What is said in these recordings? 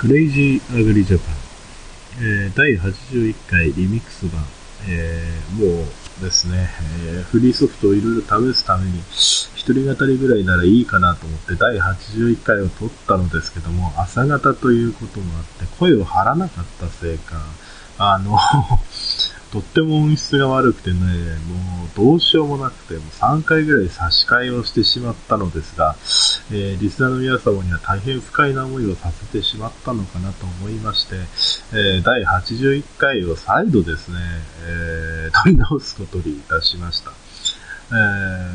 クレイジーアグリジャパン、えー、第81回リミックス版、えー、もうですね、えー、フリーソフトをいろいろ試すために、一人語りぐらいならいいかなと思って第81回を撮ったのですけども、朝方ということもあって声を張らなかったせいか、あのとっても音質が悪くてね、もうどうしようもなくて、もう3回ぐらい差し替えをしてしまったのですが、えー、リスナーの皆様には大変不快な思いをさせてしまったのかなと思いまして、えー、第81回を再度ですね、えー、取り直すことにいたしました。え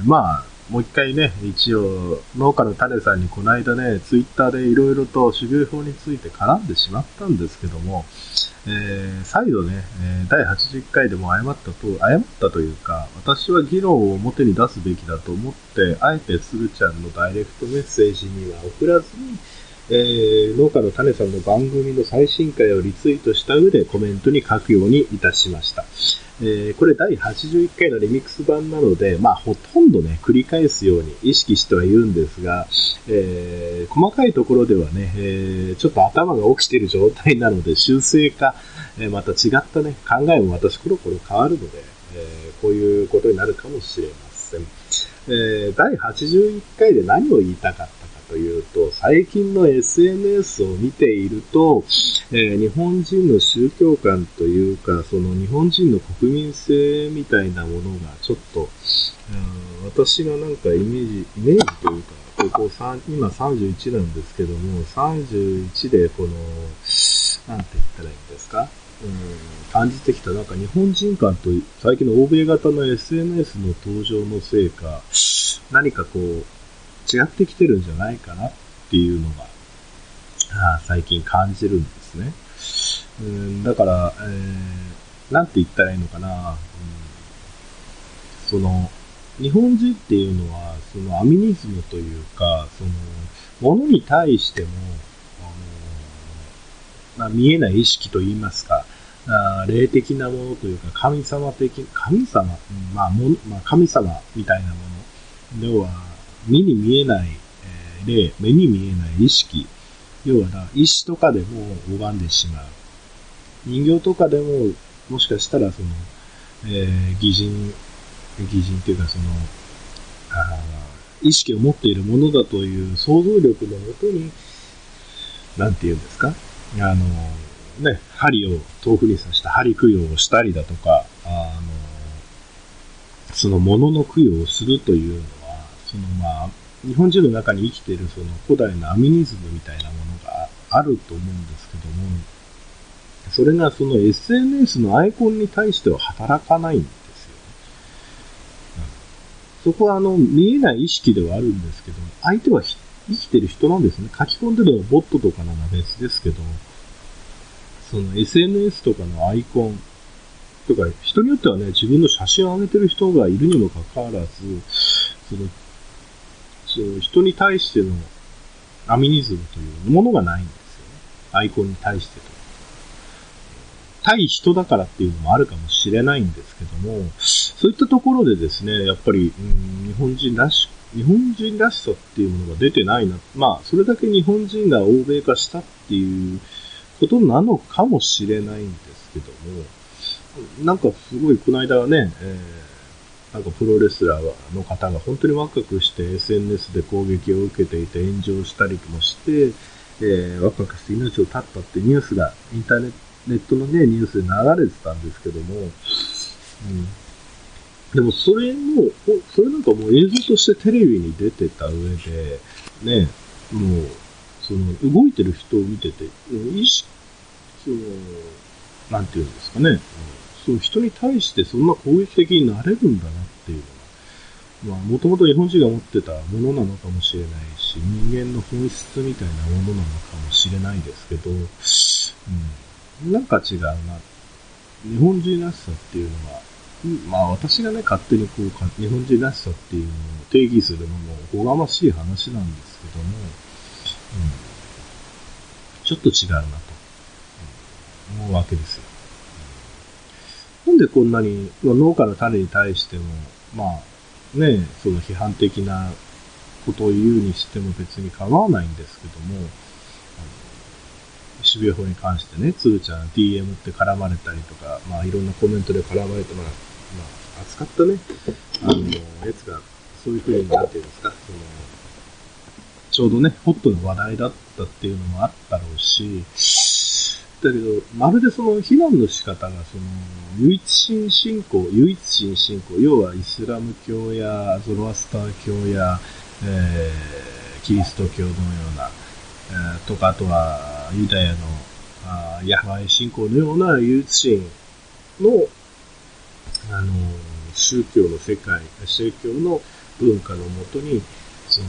ー、まあ、もう一回ね、一応、農家の種さんにこの間ね、ツイッターでいろいろと種苗法について絡んでしまったんですけども、えー、再度ね、第80回でも謝ったと、謝ったというか、私は議論を表に出すべきだと思って、あえてつるちゃんのダイレクトメッセージには送らずに、えー、農家の種さんの番組の最新回をリツイートした上でコメントに書くようにいたしました。えー、これ第81回のリミックス版なので、まあほとんどね、繰り返すように意識してはいるんですが、えー、細かいところではね、えー、ちょっと頭が起きている状態なので修正か、えまた違ったね、考えも私コロコロ変わるので、えこういうことになるかもしれません。え第81回で何を言いたかったというと、最近の SNS を見ていると、えー、日本人の宗教観というか、その日本人の国民性みたいなものがちょっと、うん私がなんかイメージ、イメージというか、ここ今31なんですけども、31でこの、なんて言ったらいいんですか？うん感じてきたなんか日本人観と最近の欧米型の SNS の登場のせいか、何かこう、違ってきてるんじゃないかなっていうのが、あ最近感じるんですね。うんだから、えー、なんて言ったらいいのかな、うん、その、日本人っていうのは、そのアミニズムというか、その、ものに対しても、あのまあ、見えない意識といいますか、あ霊的なものというか、神様的、神様、まあもまあ、神様みたいなもの。要は、目に見えない、えー、霊、目に見えない意識、要はな、石とかでも拝んでしまう。人形とかでも、もしかしたらその、えー、擬人、擬人っていうかその、あ意識を持っているものだという想像力のもとに、なんて言うんですか？あの、ね、針を豆腐に刺した針供養をしたりだとか、あの、そのものの供養をするというのはそのまあ、日本人の中に生きているその古代のアミニズムみたいなものがあると思うんですけども、それがその SNS のアイコンに対しては働かないんですよね。そこはあの、見えない意識ではあるんですけど、相手は生きてる人なんですね。書き込んでるのはボットとかなら別ですけど、その SNS とかのアイコンとか、人によってはね、自分の写真を上げてる人がいるにもかかわらず、その人に対してのアミニズムというものがないんですよね。アイコンに対してと。対人だからっていうのもあるかもしれないんですけども、そういったところでですね、やっぱり、うん、日本人らし、日本人らしさっていうものが出てないな。まあ、それだけ日本人が欧米化したっていうことなのかもしれないんですけども、なんかすごいこの間はね、えーなんかプロレスラーの方が本当に若くして SNS で攻撃を受けていて炎上したりもして、えー、若くして命を絶ったってニュースが、インターネットのね、ニュースで流れてたんですけども、うん。でもそれも、それなんかもう映像としてテレビに出てた上で、ね、もう、その、動いてる人を見てて、意識、その、なんていうんですかね、うんその人に対してそんな攻撃的になれるんだなっていうのは、まあ、もともと日本人が持ってたものなのかもしれないし、人間の本質みたいなものなのかもしれないですけど、うん、なんか違うな。日本人らしさっていうのは、まあ私がね、勝手にこう、日本人らしさっていうのを定義するのもおこがましい話なんですけども、うん、ちょっと違うなと、うん。思うわけですよ。なんでこんなに、まあ、農家の種に対しても、まあ、ね、その批判的なことを言うにしても別に構わないんですけども、種苗法に関してね、つるちゃん DM って絡まれたりとか、まあいろんなコメントで絡まれて、まあ、まあ、扱ったね、あの、やつが、そういうふうになっていうんですか、その、ちょうどね、ホットな話題だったっていうのもあったろうし、だけど、まるでその非難の仕方が、その、唯一神信仰、唯一神信仰、要はイスラム教やゾロアスター教や、えー、キリスト教のような、えー、とか、あとはユダヤのあヤハワイ信仰のような唯一神の、あの、宗教の世界、宗教の文化のもとに、その、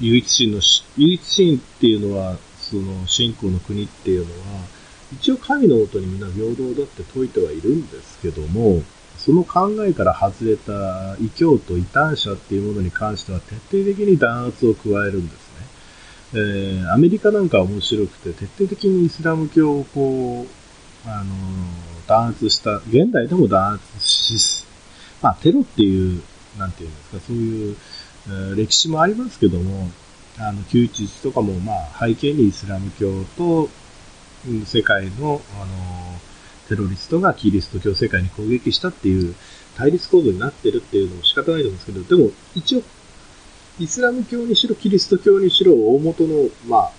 唯一神の、唯一神っていうのは、その信仰の国っていうのは、一応神のもとにみんな平等だって説いてはいるんですけども、その考えから外れた異教徒、異端者っていうものに関しては徹底的に弾圧を加えるんですね。えー、アメリカなんか面白くて、徹底的にイスラム教をこう、あのー、弾圧した、現代でも弾圧し、まあ、テロっていう、なんていうんですか、そういう、えー、歴史もありますけども、あの、911とかも、まあ、背景にイスラム教と、世界の、あの、テロリストがキリスト教世界に攻撃したっていう対立構造になってるっていうのも仕方ないと思うんですけど、でも、一応、イスラム教にしろ、キリスト教にしろ、大元の、まあ、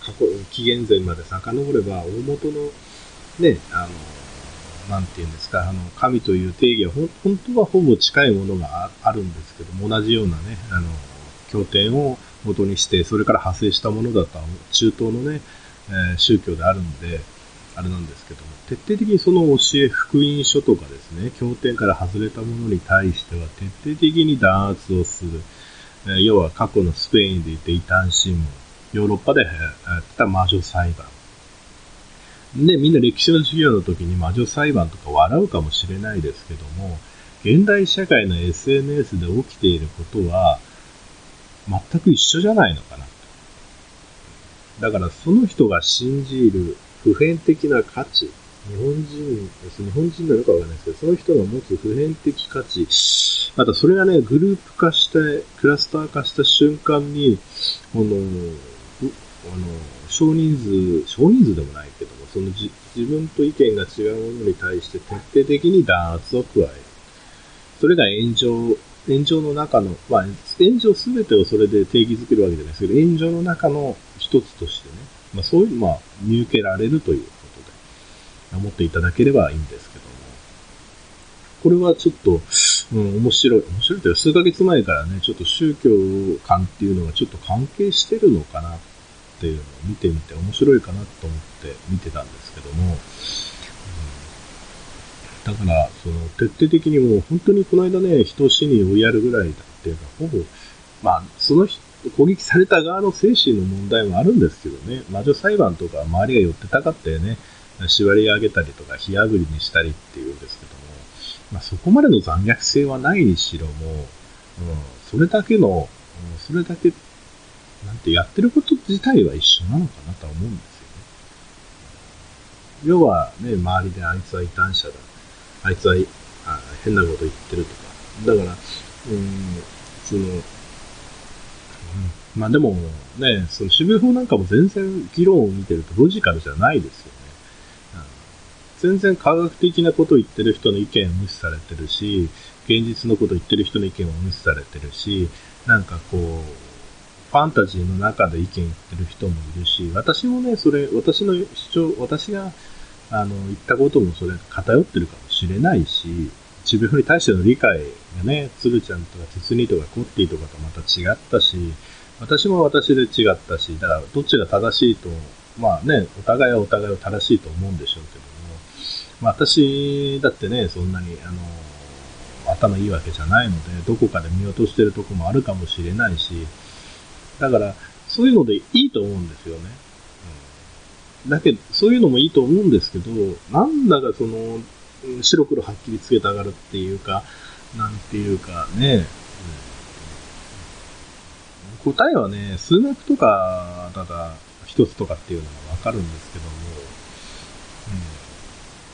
過去、紀元前まで遡れば、大元の、ね、あの、なんていうんですか、あの、神という定義は、本当はほぼ近いものがあるんですけども、同じようなね、あの、経典を元にして、それから派生したものだった中東のね、えー、宗教であるんで、あれなんですけども、徹底的にその教え、福音書とかですね、経典から外れたものに対しては徹底的に弾圧をする。えー、要は過去のスペインでいて異端審問、ヨーロッパでやってた魔女裁判。で、みんな歴史の授業の時に魔女裁判とか笑うかもしれないですけども、現代社会の SNS で起きていることは、全く一緒じゃないのかなだからその人が信じる普遍的な価値、日本人。日本人なのかわかんないですけど、その人が持つ普遍的価値、またそれがね、グループ化して、クラスター化した瞬間に、この、あの、少人数、少人数でもないけども、その自分と意見が違うものに対して徹底的に弾圧を加える。それが炎上炎上の中の、まあ、炎上すべてをそれで定義づけるわけじゃないですけど、炎上の中の一つとしてね、まあ、そういう、まあ、見受けられるということで、思っていただければいいんですけども、これはちょっと、うん、面白い、面白いというか、数ヶ月前からね、ちょっと宗教観っていうのがちょっと関係してるのかなっていうのを見てみて面白いかなと思って見てたんですけども、だから、その、徹底的にもう、本当にこの間ね、人を死に追いやるぐらいだっていうか、ほぼ、まあ、その攻撃された側の精神の問題もあるんですけどね、魔女裁判とか周りが寄ってたかってね、縛り上げたりとか、火あぶりにしたりっていうんですけども、まあ、そこまでの残虐性はないにしろも、うん、それだけの、うん、それだけ、なんてやってること自体は一緒なのかなとは思うんですよね。要はね、周りであいつは異端者だ。あいつはあ変なこと言ってるとか。だから、うん、その、うん、まあでもね、その渋谷法なんかも全然議論を見てるとロジカルじゃないですよね。全然科学的なことを言ってる人の意見を無視されてるし、現実のことを言ってる人の意見を無視されてるし、なんかこう、ファンタジーの中で意見言ってる人もいるし、私もね、それ、私の主張、私が、あの、言ったこともそれ偏ってるかもしれないし、自分に対しての理解がね、鶴ちゃんとか鉄ニとかコッティとかとまた違ったし、私も私で違ったし、だからどっちが正しいと、まあね、お互いはお互いを正しいと思うんでしょうけども、まあ私だってね、そんなに、あの、頭いいわけじゃないので、どこかで見落としてるとこもあるかもしれないし、だから、そういうのでいいと思うんですよね。うん、だけど、そういうのもいいと思うんですけど、なんだかその、白黒はっきりつけたがるっていうか、なんていうかね、うん、答えはね、数学とか、ただ、一つとかっていうのがわかるんですけども、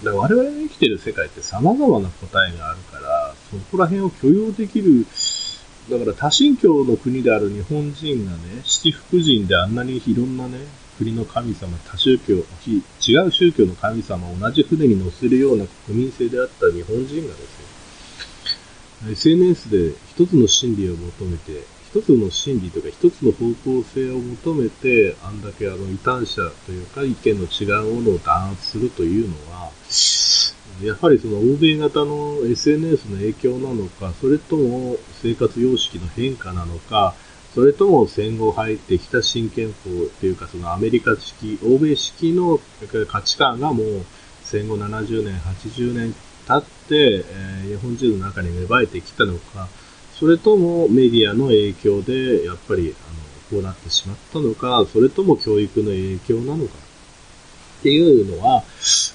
うん、だ我々が生きてる世界って様々な答えがあるから、そこら辺を許容できる、だから多神教の国である日本人がね、七福神であんなにいろんなね、国の神様、多宗教、違う宗教の神様を同じ船に乗せるような国民性であった日本人がですね、SNS で一つの真理を求めて、一つの真理とか一つの方向性を求めて、あんだけあの異端者というか意見の違うものを弾圧するというのは、やはりその欧米型の SNS の影響なのか、それとも生活様式の変化なのか、それとも戦後入ってきた新憲法っていうか、そのアメリカ式、欧米式の価値観がもう戦後70年、80年経って、えー、日本人の中に芽生えてきたのか、それともメディアの影響で、やっぱり、あの、こうなってしまったのか、それとも教育の影響なのか、っていうのは、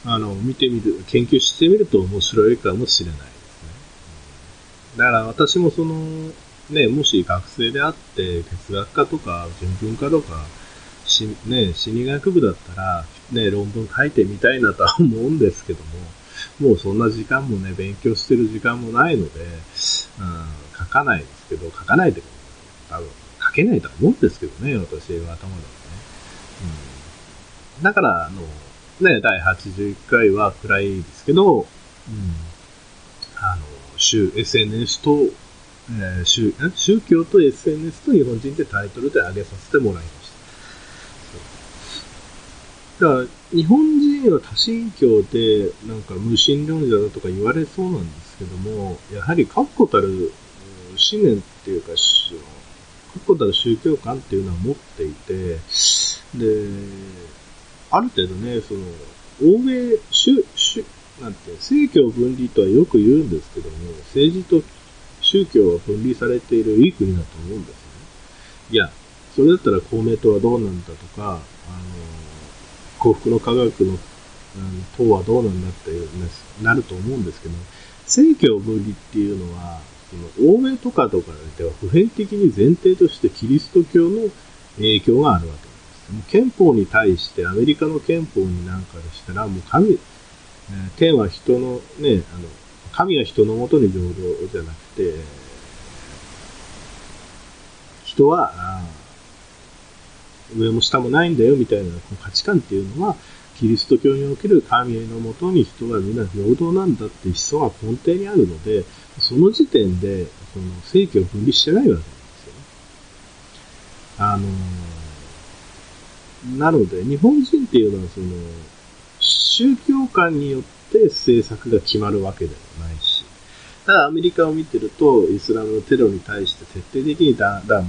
あの、見てみる、研究してみると面白いかもしれないですね。だから私もその、ね、もし学生であって、哲学科とか人文科とか、しね、心理学部だったら、ね、論文書いてみたいなとは思うんですけども、もうそんな時間もね、勉強してる時間もないので、うん、書かないですけど、書かないで、多分、書けないとは思うんですけどね、私は頭だとね。うん、だから、あの、ね、第81回は暗いですけど、うん、あの、週 SNS とえー、宗宗教と SNS と日本人ってタイトルで挙げさせてもらいました。だから、日本人は多神教で、なんか無神論者だとか言われそうなんですけども、やはり確固たる信念っていうか、確固たる宗教観っていうのは持っていて、で、ある程度ね、その、欧米、宗、宗、なんて、政教分離とはよく言うんですけども、政治と宗教は分離されているいい国だと思うんですね。いや、それだったら公明党はどうなんだとか、あの、幸福の科学の、うん、党はどうなんだってなると思うんですけど、政教分離っていうのは、その欧米とかとかでは普遍的に前提としてキリスト教の影響があるわけなんです。憲法に対してアメリカの憲法になんかでしたら、もう神、え、天は人のね、あの、神は人のもとに平等じゃなくて、人は、上も下もないんだよみたいな価値観っていうのは、キリスト教における神のもとに人はみんな平等なんだって思想が根底にあるので、その時点で、その正規を分離してないわけなんですよね。あのなので、日本人っていうのは、その、宗教観によってって政策が決まるわけではないし、ただアメリカを見てると、イスラムのテロに対して徹底的にだ、だ、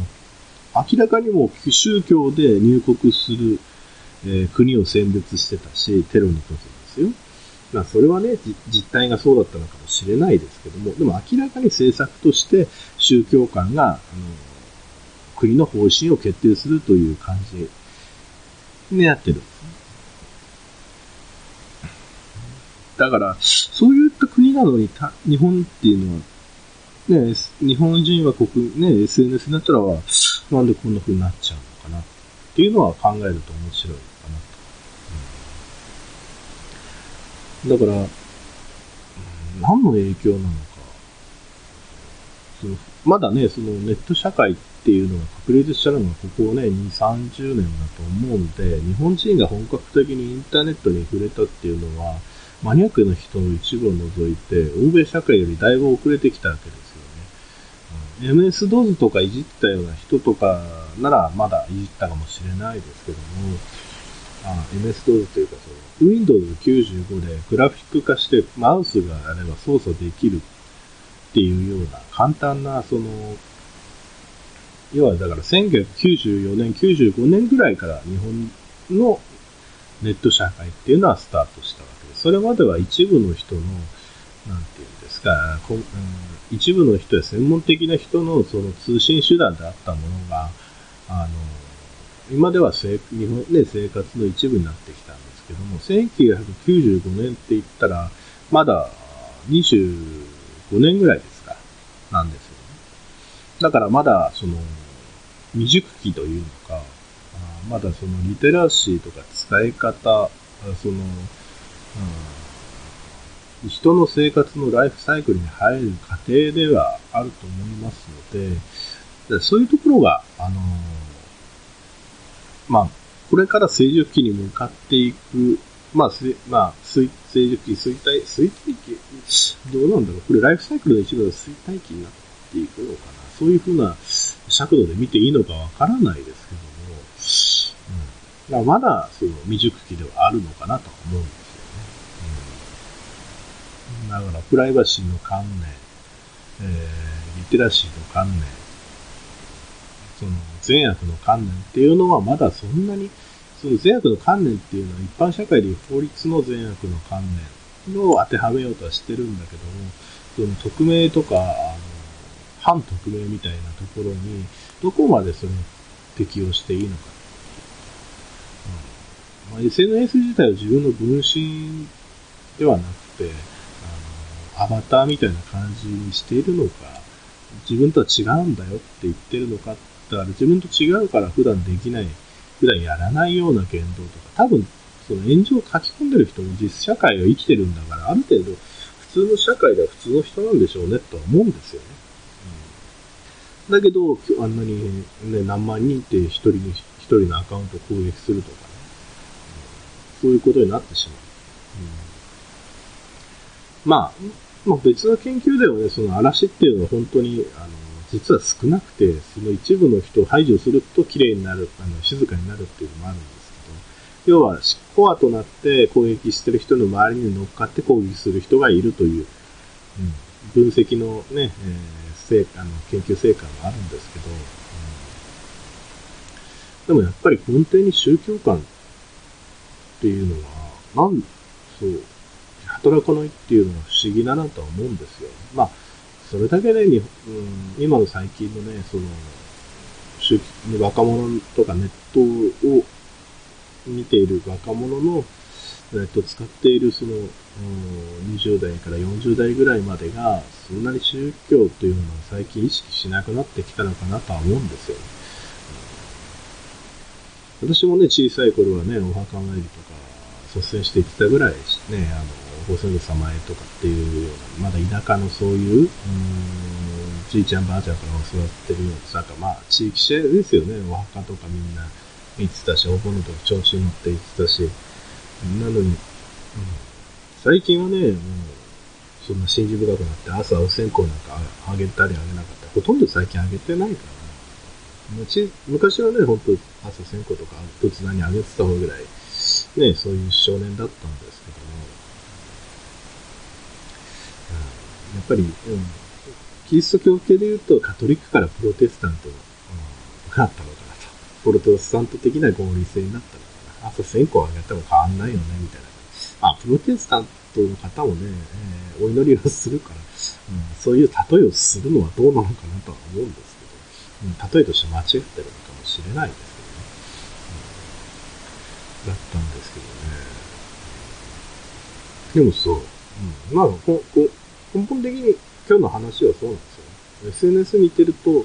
明らかにも宗教で入国する、えー、国を選別してたし、テロにこそですよ。まあ、それはね、実態がそうだったのかもしれないですけども、でも明らかに政策として宗教観が、あの、国の方針を決定するという感じになってるんですね。だから、そういった国なのにた、日本っていうのは、ね、日本人は国、ね、SNS になったら、なんでこんな風になっちゃうのかなっていうのは考えると面白いかなと。うん、だから、何の影響なのか。そのまだね、そのネット社会っていうのが確立したのがここね、2、30年だと思うんで、日本人が本格的にインターネットに触れたっていうのは、マニアックな人の一部を除いて、欧米社会よりだいぶ遅れてきたわけですよね。うん、MS ドーズとかいじったような人とかならまだいじったかもしれないですけども、あ MS ドーズというかその、Windows 95でグラフィック化してマウスがあれば操作できるっていうような簡単な、その、要はだから1994年、95年ぐらいから日本のネット社会っていうのはスタートしたわそれまでは一部の人の、なんていうんですか、こうん、一部の人や専門的な人のその通信手段であったものが、あの、今では日本、ね、生活の一部になってきたんですけども、1995年って言ったら、まだ25年ぐらいですか、なんですよね。だからまだ、その、未熟期というのか、まだそのリテラシーとか使い方、その、うん、人の生活のライフサイクルに入る過程ではあると思いますので、そういうところが、あのまあ、これから成熟期に向かっていく、まあ、まあ、成熟期、衰退、衰退期、どうなんだろう。これライフサイクルの一部の衰退期になっていくのかな。そういうふうな尺度で見ていいのかわからないですけども、うん、まだその未熟期ではあるのかなと思うんですよね。うん、だから、プライバシーの観念、えー、リテラシーの観念、その善悪の観念っていうのはまだそんなに、その善悪の観念っていうのは一般社会でいう法律の善悪の観念を当てはめようとはしてるんだけども、その匿名とか、あの反匿名みたいなところに、どこまでそれ適用していいのか。うんまあ、SNS 自体は自分の分身ではなくて、アバターみたいな感じにしているのか、自分とは違うんだよって言ってるのかっだから自分と違うから普段できない、普段やらないような言動とか、多分、その炎上を書き込んでる人も実社会を生きてるんだから、ある程度、普通の社会では普通の人なんでしょうね、とは思うんですよね。うん、だけど、あんなに、ね、何万人って一人に、一人のアカウントを攻撃するとかね、うん、そういうことになってしまう。うん、まあ、まあ、別の研究ではね、その嵐っていうのは本当に、あの、実は少なくて、その一部の人を排除すると綺麗になる、あの、静かになるっていうのもあるんですけど、要は、コアとなって攻撃してる人の周りに乗っかって攻撃する人がいるという、うん、分析のね、えー、成あの研究成果があるんですけど、うん、でもやっぱり根底に宗教観っていうのは、なん、そう、働かないっていうのは不思議だなとは思うんですよ。まあ、それだけで、ね、うん、今の最近のね、その、若者とかネットを見ている若者の、えっと、使っているその、20代から40代ぐらいまでが、そんなに宗教というのは最近意識しなくなってきたのかなとは思うんですよね。私もね、小さい頃はね、お墓参りとか率先して行ってたぐらい、ね、あの、ご先祖様へとかっていうような、まだ田舎のそういう、うん、じいちゃんばあちゃんから教わってるような、なんかまあ、地域性ですよね。お墓とかみんな行ってたし、お盆の時調子に乗って行ってたし、なのに、うん、最近はね、もう、そんな信じ深くなって、朝お線香なんかあげたりあげなかった。ほとんど最近あげてないから昔はね、ほんと朝線香とか仏壇にあげてた方ぐらい、ね、そういう少年だったんですけども、やっっぱり、うん、キリスト教系で言うとカトリックからプロテスタントがあったのかなと。プロテスタント的な合理性になったのかな。朝線香をあげても変わんないよね、みたいな。あ、プロテスタントの方もね、えー、お祈りをするから、うん、そういう例えをするのはどうなのかなとは思うんですけど、うん、例えとして間違ってるのかもしれないですけどね。うん、だったんですけどね。でもそう、うん、まあ、ここ根本的に今日の話はそうなんですよね。SNS 見てると、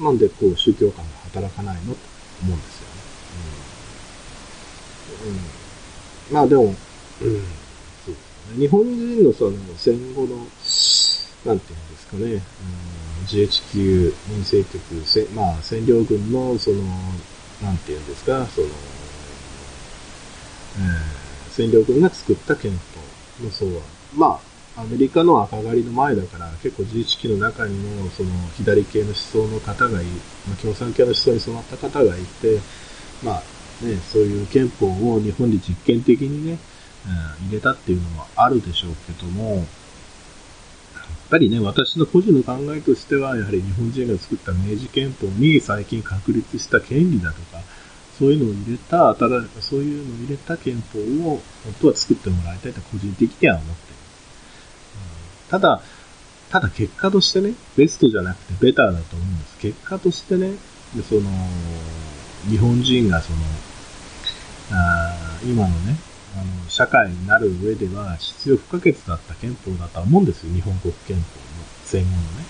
なんでこう宗教観が働かないのと思うんですよね。うん。うん、まあでも、うん、そうですね。日本人のその戦後の、なんていうんですかね、うん、GHQ 民生局、せまあ占領軍のその、なんていうんですか、その、えー、占領軍が作った憲法の草案。まあ、アメリカの赤狩りの前だから結構自治期の中にもその左系の思想の方がい、まあ、共産系の思想に染まった方がいて、まあね、そういう憲法を日本に実験的にね、うん、入れたっていうのはあるでしょうけども、やっぱりね、私の個人の考えとしては、やはり日本人が作った明治憲法に最近確立した権利だとか、そういうのを入れた、そういうのを入れた憲法を本当は作ってもらいたいと個人的には思ってただ、ただ結果としてね、ベストじゃなくてベターだと思うんです。結果としてね、その、日本人がその、あ今のね、あの、社会になる上では必要不可欠だった憲法だとは思うんですよ。日本国憲法の戦後のね。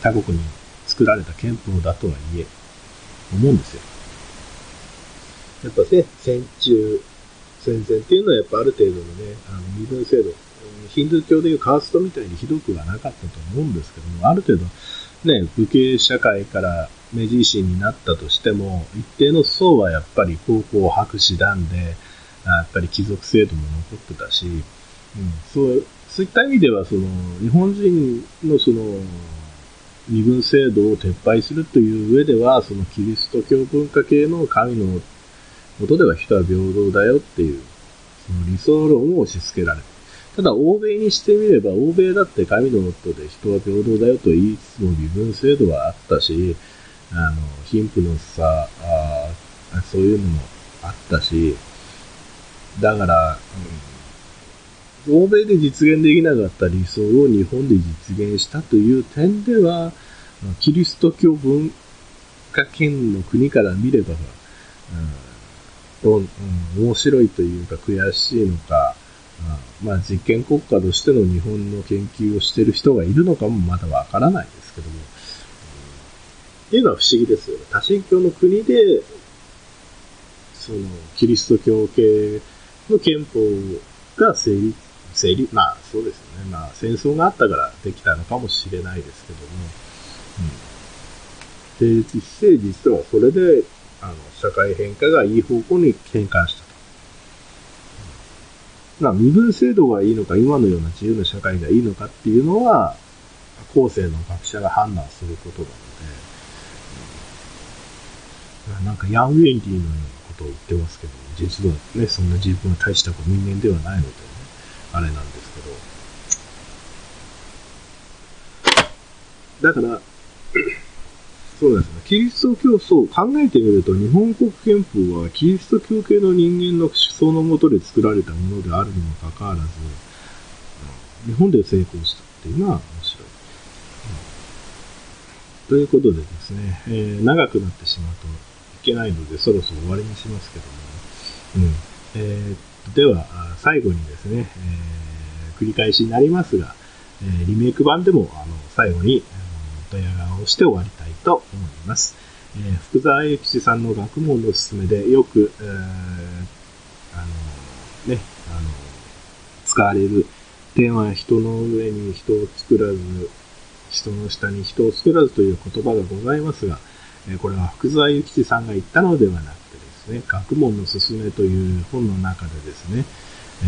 他国に作られた憲法だとはいえ、思うんですよ。やっぱね、戦中、戦前っていうのはやっぱある程度のね、あの身分制度、ヒンドゥー教でいうカーストみたいにひどくはなかったと思うんですけども、ある程度、ね、武家社会から明治維新になったとしても、一定の層はやっぱり高校博士団で、やっぱり貴族制度も残ってたし、うん、そうそういった意味では、その、日本人のその、身分制度を撤廃するという上では、そのキリスト教文化系の神のもとでは人は平等だよっていう、その理想論を押し付けられる。ただ、欧米にしてみれば、欧米だって神のもとで人は平等だよと言いつつも身分制度はあったし、あの、貧富の差、あそういうのもあったし、だから、うん、欧米で実現できなかった理想を日本で実現したという点では、キリスト教文化圏の国から見れば、うん、面白いというか悔しいのか、まあ実験国家としての日本の研究をしている人がいるのかもまだわからないですけども、っていうのは不思議ですよね。多神教の国で、その、キリスト教系の憲法が成立、成立、まあそうですよね。まあ戦争があったからできたのかもしれないですけども、うん。成立して、実はそれで、あの、社会変化がいい方向に転換した。まあ、身分制度がいいのか、今のような自由な社会がいいのかっていうのは、後世の学者が判断することなので、なんかヤン・ウェンディのようなことを言ってますけど、実はね、そんな自分は大した人間ではないので、ね、あれなんですけど。だから、そうですね。キリスト教、そう、考えてみると、日本国憲法はキリスト教系の人間の思想のもとで作られたものであるにもかかわらず、日本で成功したっていうのは面白い。ということでですね、えー、長くなってしまうといけないので、そろそろ終わりにしますけども、うん。えー、では、最後にですね、えー、繰り返しになりますが、え、リメイク版でも、あの、最後に、ドヤ顔をして終わりたいと思います。えー、福沢諭吉さんの学問の勧めでよく、えー、あの、ね、あの、使われる点は人の上に人を作らず、人の下に人を作らずという言葉がございますが、えこれは福沢諭吉さんが言ったのではなくてですね、学問の勧めという本の中でですね、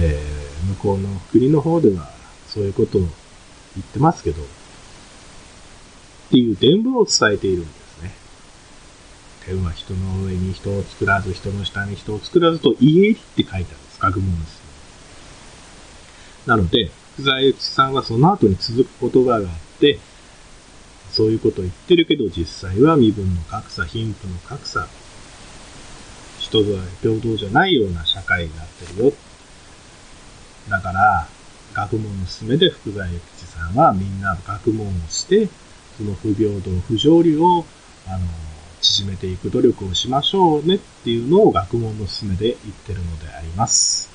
えー、向こうの国の方ではそういうことを言ってますけど、っていう伝聞を伝えているんですね。天は人の上に人を作らず、人の下に人を作らずと言えって書いてあるんです。学問です。なので、福沢諭吉さんはその後に続く言葉があって、そういうことを言ってるけど、実際は身分の格差、貧富の格差、人は平等じゃないような社会になってるよ。だから、学問の勧めで福沢諭吉さんはみんな学問をして、その不平等、不条理を、あの、縮めていく努力をしましょうねっていうのを学問の勧めで言ってるのであります。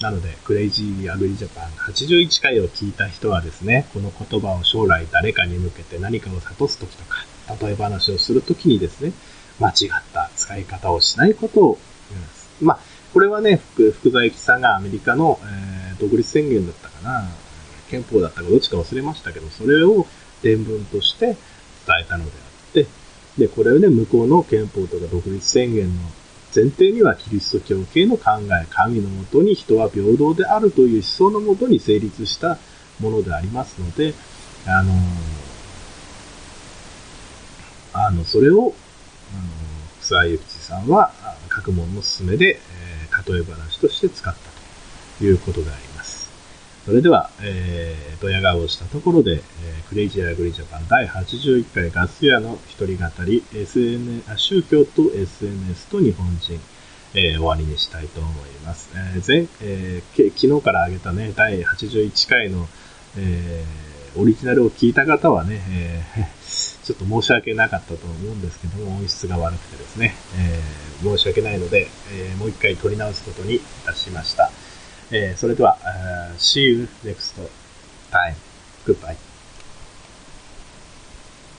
なので、クレイジーアグリジャパン81回を聞いた人はですね、この言葉を将来誰かに向けて何かを諭すときとか、例え話をするときにですね、間違った使い方をしないことを言います。まあ、これはね、福福沢諭吉さんがアメリカの、えー、独立宣言だったかな、憲法だったかどっちか忘れましたけど、それを伝聞として伝えたのであって、で、これをね、向こうの憲法とか独立宣言の前提にはキリスト教系の考え、神のもとに人は平等であるという思想のもとに成立したものでありますので、あのあの、それを、あの、草井幸さんは、学問の勧めで、えー、例え話として使ったということであります。それでは、えー、ドヤ顔をしたところで、えー、クレイジーアグリジャパン第81回ガス屋の一人語り、SNS、宗教と SNS と日本人、えー、終わりにしたいと思います。えー前えー、昨日から上げたね、第81回の、えー、オリジナルを聞いた方はね、えー、ちょっと申し訳なかったと思うんですけども、音質が悪くてですね、えー、申し訳ないので、えー、もう一回撮り直すことにいたしました。えー、それでは、uh, see you next time. Goodbye.